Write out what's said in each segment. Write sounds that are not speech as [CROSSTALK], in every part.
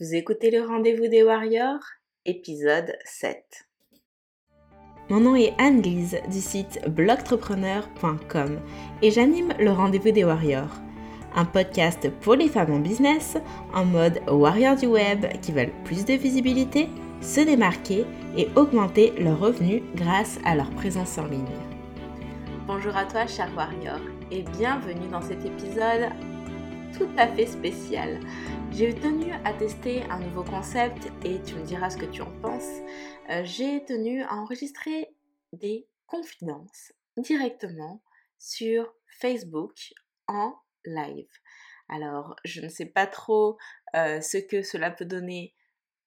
Vous écoutez le rendez-vous des Warriors, épisode 7. Mon nom est Anne-Lise du site blogtrepreneur.com et j'anime le rendez-vous des Warriors, un podcast pour les femmes en business en mode warrior du web qui veulent plus de visibilité, se démarquer et augmenter leurs revenus grâce à leur présence en ligne. Bonjour à toi, cher warrior, et bienvenue dans cet épisode tout à fait spécial. J'ai tenu à tester un nouveau concept et tu me diras ce que tu en penses. Euh, j'ai tenu à enregistrer des confidences directement sur Facebook en live. Alors, je ne sais pas trop euh, ce que cela peut donner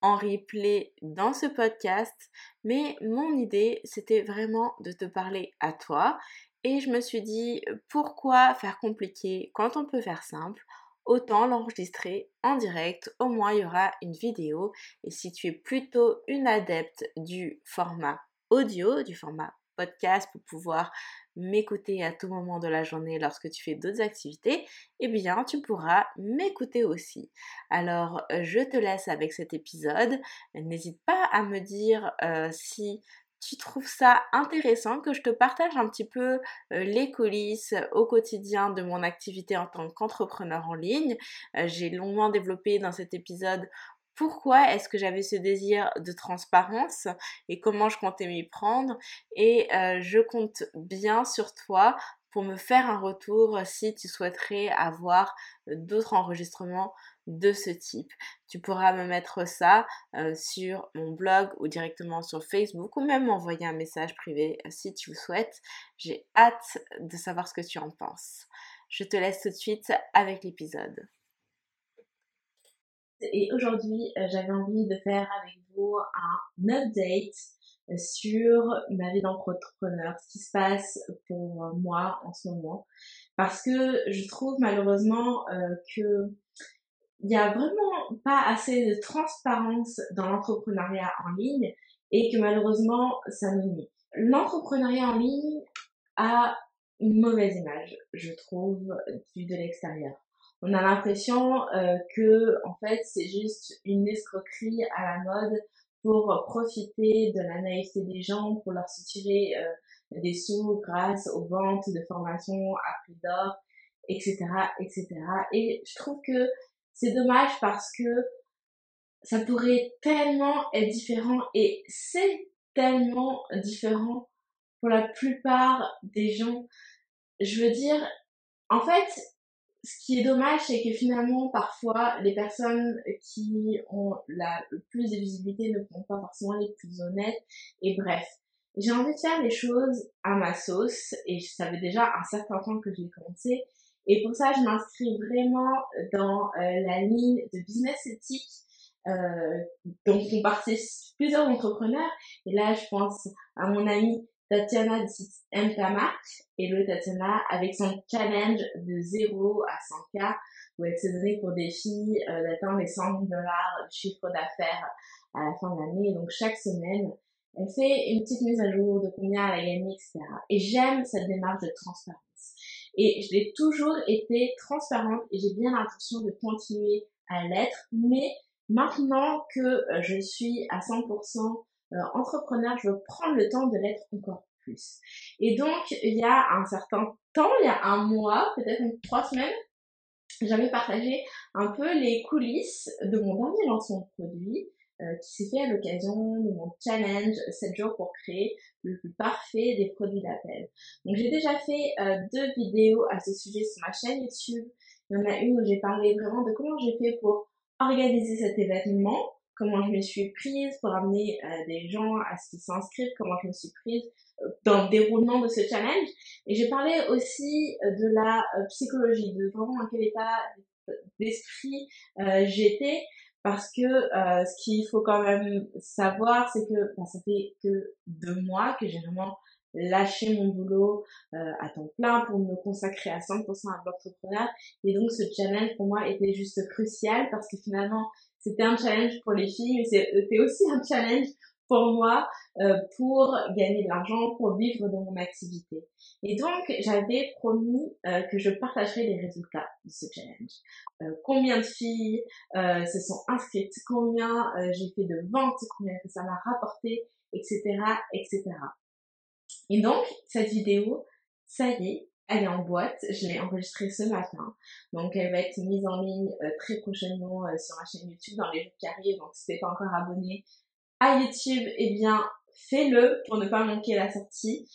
en replay dans ce podcast, mais mon idée, c'était vraiment de te parler à toi. Et je me suis dit, pourquoi faire compliqué quand on peut faire simple autant l'enregistrer en direct, au moins il y aura une vidéo. Et si tu es plutôt une adepte du format audio, du format podcast pour pouvoir m'écouter à tout moment de la journée lorsque tu fais d'autres activités, eh bien tu pourras m'écouter aussi. Alors je te laisse avec cet épisode. N'hésite pas à me dire euh, si tu trouves ça intéressant que je te partage un petit peu euh, les coulisses au quotidien de mon activité en tant qu'entrepreneur en ligne? Euh, j'ai longuement développé dans cet épisode pourquoi est-ce que j'avais ce désir de transparence et comment je comptais m'y prendre. Et euh, je compte bien sur toi pour me faire un retour si tu souhaiterais avoir d'autres enregistrements de ce type. Tu pourras me mettre ça euh, sur mon blog ou directement sur Facebook ou même m'envoyer un message privé euh, si tu le souhaites. J'ai hâte de savoir ce que tu en penses. Je te laisse tout de suite avec l'épisode. Et aujourd'hui, euh, j'avais envie de faire avec vous un update sur ma vie d'entrepreneur, ce qui se passe pour moi en ce moment. Parce que je trouve malheureusement que il n'y a vraiment pas assez de transparence dans l'entrepreneuriat en ligne et que malheureusement ça nous nuit. L'entrepreneuriat en ligne a une mauvaise image, je trouve, vu de l'extérieur. On a l'impression euh, que en fait c'est juste une escroquerie à la mode pour profiter de la naïveté des gens, pour leur soutirer euh, des sous grâce aux ventes de formations à prix d'or, etc., etc. Et je trouve que c'est dommage parce que ça pourrait tellement être différent et c'est tellement différent pour la plupart des gens. Je veux dire, en fait, ce qui est dommage, c'est que finalement, parfois, les personnes qui ont la le plus de visibilité ne sont pas forcément les plus honnêtes. Et bref, j'ai envie de faire les choses à ma sauce et je savais déjà un certain temps que je l'ai commencé. Et pour ça, je m'inscris vraiment dans euh, la ligne de business éthique euh, dont font partie plusieurs entrepreneurs. Et là, je pense à mon amie Tatiana site et le Tatiana avec son challenge de 0 à 100K où elle s'est donnée pour défi euh, d'atteindre les 100 000 dollars de chiffre d'affaires à la fin de l'année. Donc chaque semaine, elle fait une petite mise à jour de combien elle a gagné, etc. Et j'aime cette démarche de transparence. Et je l'ai toujours été transparente et j'ai bien l'intention de continuer à l'être. Mais maintenant que euh, je suis à 100% euh, entrepreneur, je veux prendre le temps de l'être encore plus. Et donc, il y a un certain temps, il y a un mois, peut-être trois semaines, j'avais partagé un peu les coulisses de mon dernier lancement de produit qui s'est fait à l'occasion de mon challenge 7 jours pour créer le plus parfait des produits d'appel. Donc j'ai déjà fait euh, deux vidéos à ce sujet sur ma chaîne YouTube. Il y en a une où j'ai parlé vraiment de comment j'ai fait pour organiser cet événement, comment je me suis prise pour amener euh, des gens à ce qu'ils s'inscrivent, comment je me suis prise dans le déroulement de ce challenge. Et j'ai parlé aussi de la psychologie, de vraiment dans quel état d'esprit j'étais parce que euh, ce qu'il faut quand même savoir, c'est que bah, ça fait que deux mois que j'ai vraiment lâché mon boulot euh, à temps plein pour me consacrer à 100% à l'entrepreneur. Et donc ce challenge pour moi était juste crucial parce que finalement c'était un challenge pour les filles, mais c'était aussi un challenge pour moi euh, pour gagner de l'argent, pour vivre de mon activité. Et donc, j'avais promis euh, que je partagerais les résultats de ce challenge. Euh, combien de filles se sont inscrites, combien j'ai fait de ventes, combien que ça m'a rapporté, etc., etc. Et donc, cette vidéo, ça y est, elle est en boîte. Je l'ai enregistrée ce matin. Donc, elle va être mise en ligne très prochainement sur ma chaîne YouTube dans les jours qui arrivent. Donc, si t'es pas encore abonné YouTube, eh bien, fais-le pour ne pas manquer la sortie.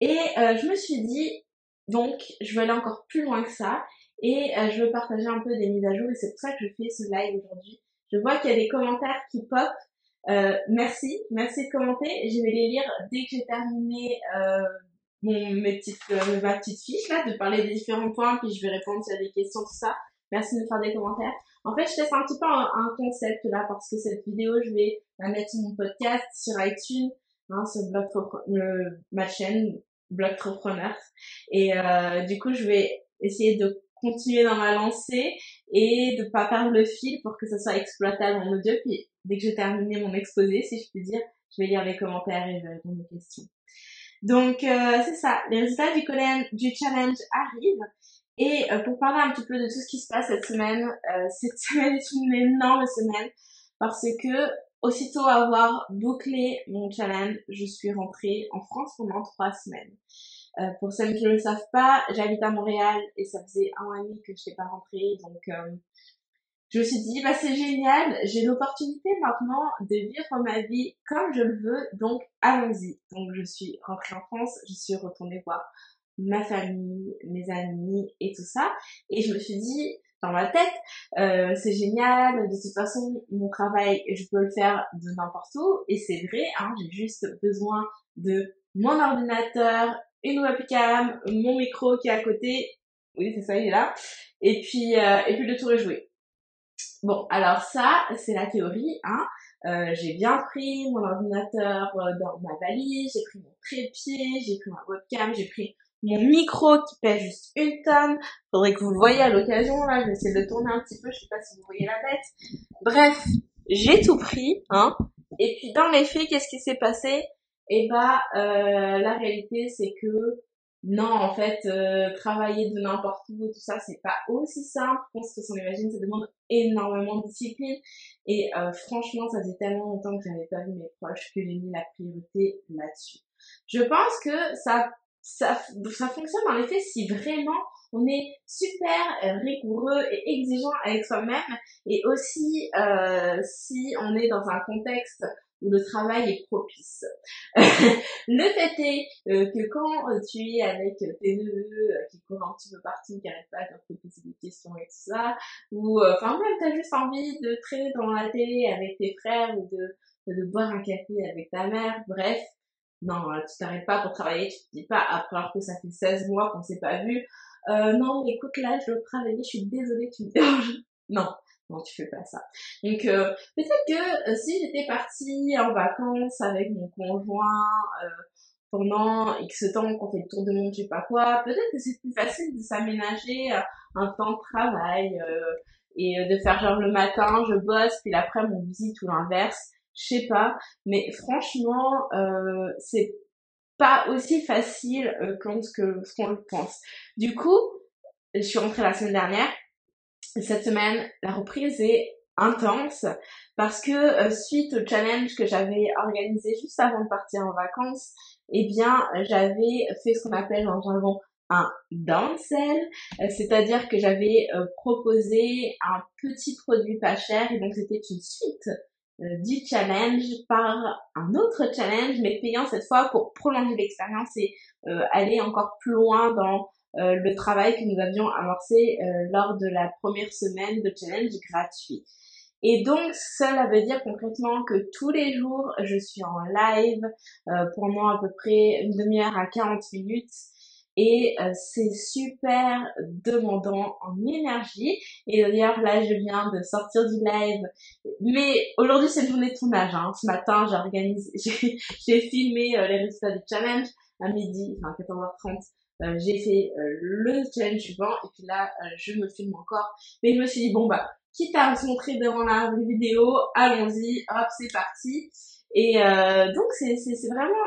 Et euh, je me suis dit, donc, je veux aller encore plus loin que ça et euh, je veux partager un peu des mises à jour et c'est pour ça que je fais ce live aujourd'hui. Je vois qu'il y a des commentaires qui pop. Euh, merci, merci de commenter. Je vais les lire dès que j'ai terminé mon, mes ma petite fiche là, de parler des différents points, puis je vais répondre sur des questions, tout ça. Merci de me faire des commentaires. En fait, je teste un petit peu un, concept là parce que cette vidéo, je vais la mettre sur mon podcast, sur iTunes, hein, sur Blog ma chaîne Blogtrepreneur. Et euh, du coup, je vais essayer de continuer dans ma lancée et de pas perdre le fil pour que ça soit exploitable en audio. Puis dès que j'ai terminé mon exposé, si je puis dire, je vais lire les commentaires et je vais répondre aux questions. Donc euh, c'est ça, les résultats du challenge arrivent. Et euh, pour parler un petit peu de tout ce qui se passe cette semaine, euh, [LAUGHS] cette semaine est une énorme semaine parce que aussitôt avoir bouclé mon challenge, je suis rentrée en France pendant trois semaines. Euh, pour celles qui ne le savent pas, j'habite à Montréal et ça faisait un an et demi que je n'étais pas rentrée, donc je me suis dit bah c'est génial, j'ai l'opportunité maintenant de vivre ma vie comme je le veux, donc allons-y. Donc je suis rentrée en France, je suis retournée voir ma famille, mes amis et tout ça. Et je me suis dit, dans ma tête, euh, c'est génial, de toute façon, mon travail, je peux le faire de n'importe où. Et c'est vrai, hein, j'ai juste besoin de mon ordinateur, une webcam, mon micro qui est à côté. Oui, c'est ça, il est là. Et puis, euh, et puis le tour est joué. Bon, alors ça, c'est la théorie, hein. Euh, j'ai bien pris mon ordinateur euh, dans ma valise, j'ai pris mon trépied, j'ai pris ma webcam, j'ai pris mon micro qui pèse juste une tonne. Faudrait que vous le voyez à l'occasion, là. Je de le tourner un petit peu. Je sais pas si vous voyez la tête. Bref, j'ai tout pris, hein. Et puis, dans les faits, qu'est-ce qui s'est passé? Eh bah, la réalité, c'est que non, en fait, euh, travailler de n'importe où tout ça, c'est pas aussi simple qu'on se son imagine. Ça demande énormément de discipline. Et euh, franchement, ça faisait tellement longtemps que j'avais pas vu mes proches que j'ai mis la priorité là-dessus. Je pense que ça ça, ça fonctionne les faits si vraiment on est super euh, rigoureux et exigeant avec soi-même et aussi euh, si on est dans un contexte où le travail est propice. [LAUGHS] le fait est euh, que quand tu es avec tes neveux qui courent un petit peu partout, qui n'arrêtent pas de te poser des questions et tout ça, ou enfin même t'as juste envie de traîner dans la télé avec tes frères ou de, de boire un café avec ta mère, bref, non, tu t'arrêtes pas pour travailler, tu te dis pas, alors que ça fait 16 mois qu'on s'est pas vu, euh, non, écoute, là, je veux travailler, je suis désolée, tu me déranges. [LAUGHS] Non, non, tu fais pas ça. Donc, euh, peut-être que euh, si j'étais partie en vacances avec mon conjoint euh, pendant X temps qu'on fait le tour de monde, je sais pas quoi, peut-être que c'est plus facile de s'aménager un temps de travail et de faire genre le matin, je bosse, puis l'après, mon visite ou l'inverse je sais pas, mais franchement, euh, c'est pas aussi facile euh, que ce qu'on le pense. Du coup, je suis rentrée la semaine dernière. Cette semaine, la reprise est intense parce que euh, suite au challenge que j'avais organisé juste avant de partir en vacances, eh bien, j'avais fait ce qu'on appelle en jargon un downsell, euh, c'est-à-dire que j'avais proposé un petit produit pas cher et donc c'était une suite euh, du challenge par un autre challenge, mais payant cette fois pour prolonger l'expérience et euh, aller encore plus loin dans euh, le travail que nous avions amorcé lors de la première semaine de challenge gratuit. Et donc, cela veut dire concrètement que tous les jours, je suis en live pendant à peu près une demi-heure à 40 minutes et euh, c'est super demandant en énergie. Et d'ailleurs là je viens de sortir du live, mais aujourd'hui c'est une journée de tournage. Hein. Ce matin [LAUGHS] j'ai j'ai filmé euh, les résultats du challenge à midi, enfin 14h30. Euh, j'ai fait le challenge suivant et puis là je me filme encore. Mais je me suis dit bon bah quitte à se montrer devant la vidéo, allons-y, hop c'est parti. Et donc c'est vraiment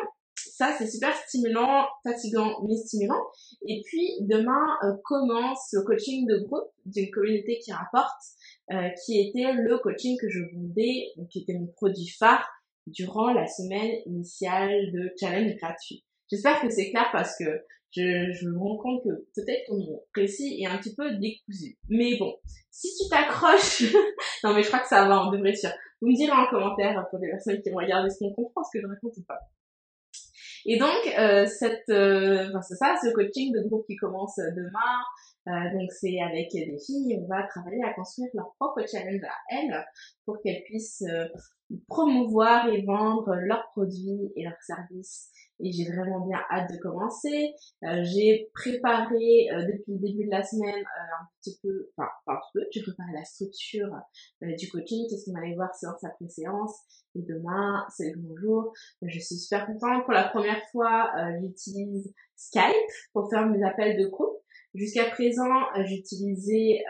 ça, c'est super stimulant, fatigant, mais stimulant. Et puis, demain commence le coaching de groupe d'une communauté qui rapporte, qui était le coaching que je vendais, qui était mon produit phare durant la semaine initiale de challenge gratuit. J'espère que c'est clair parce que je, je, me rends compte que peut-être ton précis est un petit peu décousu. Mais bon, si tu t'accroches, [LAUGHS] non mais je crois que ça va, on devrait sûr. Vous me direz en commentaire pour les personnes qui vont regarder ce qu'on comprend, ce que je raconte ou pas. Et donc, euh, cette, euh, enfin, c'est ça, ce coaching de groupe qui commence demain. Euh, donc, c'est avec des filles, on va travailler à construire leur propre challenge à elles pour qu'elles puissent euh, promouvoir et vendre leurs produits et leurs services et j'ai vraiment bien hâte de commencer. Euh, j'ai préparé euh, depuis le début de la semaine euh, un petit peu, enfin pas un petit peu, j'ai préparé la structure du coaching, qu'est-ce qu'on allait voir séance après séance. Et demain, c'est le bon jour. Je suis super contente. Pour la première fois, j'utilise Skype pour faire mes appels de groupe. Jusqu'à présent, j'utilisais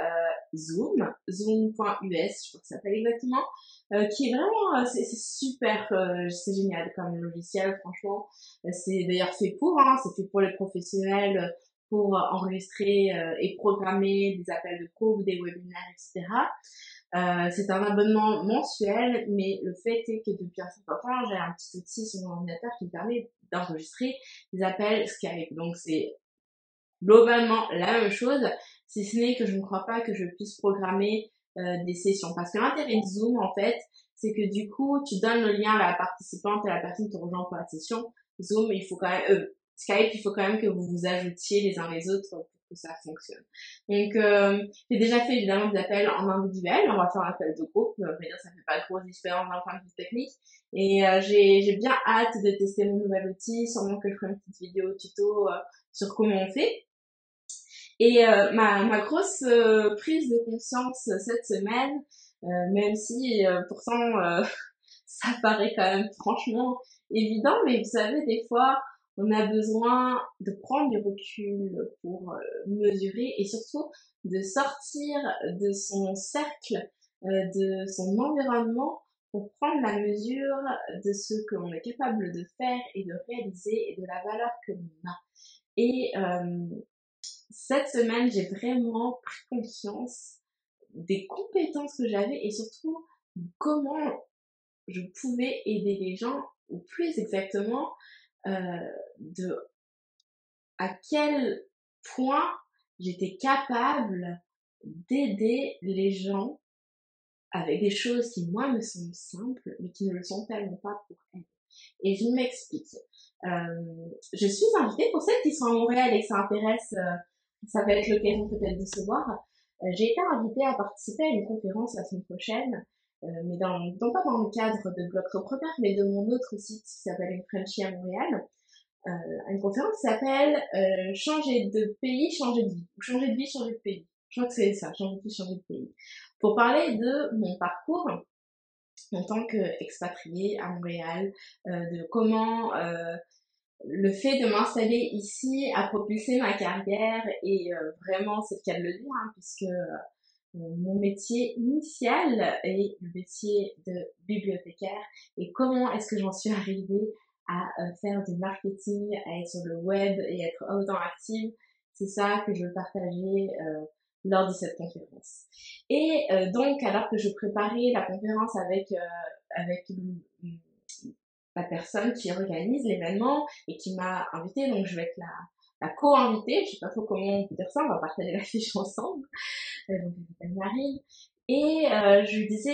Zoom, zoom.us, je crois que ça s'appelle exactement. Euh, qui est vraiment, euh, c'est super, euh, c'est génial comme logiciel, franchement. C'est d'ailleurs fait pour, hein, c'est fait pour les professionnels, pour enregistrer et programmer des appels de groupe, des webinaires, etc. Euh, c'est un abonnement mensuel, mais le fait est que depuis un certain temps, j'ai un petit outil sur mon ordinateur qui me permet d'enregistrer des appels Skype. Donc c'est globalement la même chose, si ce n'est que je ne crois pas que je puisse programmer euh, des sessions. Parce que l'intérêt de Zoom, en fait, c'est que du coup, tu donnes le lien à la participante et à la personne qui te rejoint pour la session. Zoom, il faut quand même, euh, Skype, il faut quand même que vous vous ajoutiez les uns les autres pour que ça fonctionne. Donc, euh, j'ai déjà fait évidemment des appels en individuel. On va faire un appel de groupe. Euh, dire, ça fait pas trop différence d'un point de vue technique. Et euh, j'ai, j'ai bien hâte de tester mon nouvel outil. Sûrement que je ferai une petite vidéo tuto sur comment on fait. Et euh, ma, ma grosse euh, prise de conscience cette semaine, euh, même si pourtant [LAUGHS] ça paraît quand même franchement évident, mais vous savez, des fois, on a besoin de prendre du recul pour mesurer et surtout de sortir de son cercle, de son environnement pour prendre la mesure de ce que l'on est capable de faire et de réaliser et de la valeur que l'on a. Et cette semaine, j'ai vraiment pris conscience des compétences que j'avais et surtout comment je pouvais aider les gens, ou plus exactement, euh, de à quel point j'étais capable d'aider les gens avec des choses qui moi me semblent simples mais qui ne le sont tellement pas pour elles. Et je m'explique. Euh, je suis invitée pour celles qui sont à Montréal et que ça intéresse euh, ça va être l'occasion peut-être de se voir. Euh, j'ai été invitée à participer à une conférence la semaine prochaine, euh, mais non pas dans le cadre de Blog Entrepreneur, mais de mon autre site qui s'appelle Une Frenchie à Montréal. Euh, une conférence qui s'appelle euh, Changer de pays, changer de vie. changer de vie, changer de pays. Je crois que c'est ça, changer de vie, changer de pays. Pour parler de mon parcours en tant qu'expatriée à Montréal, euh, de comment le fait de m'installer ici a propulsé ma carrière et euh, vraiment c'est le cas de le dire hein, puisque euh, mon métier initial est le métier de bibliothécaire et comment est-ce que j'en suis arrivée à euh, faire du marketing, à être sur le web et être autant active, c'est ça que je veux partager lors de cette conférence. Et donc alors que je préparais la conférence avec avec la personne qui organise l'événement et qui m'a invité, donc je vais être la, la co-invitée, je sais pas trop comment on peut dire ça, on va partager la fiche ensemble, euh, donc elle Marine, et euh, je lui disais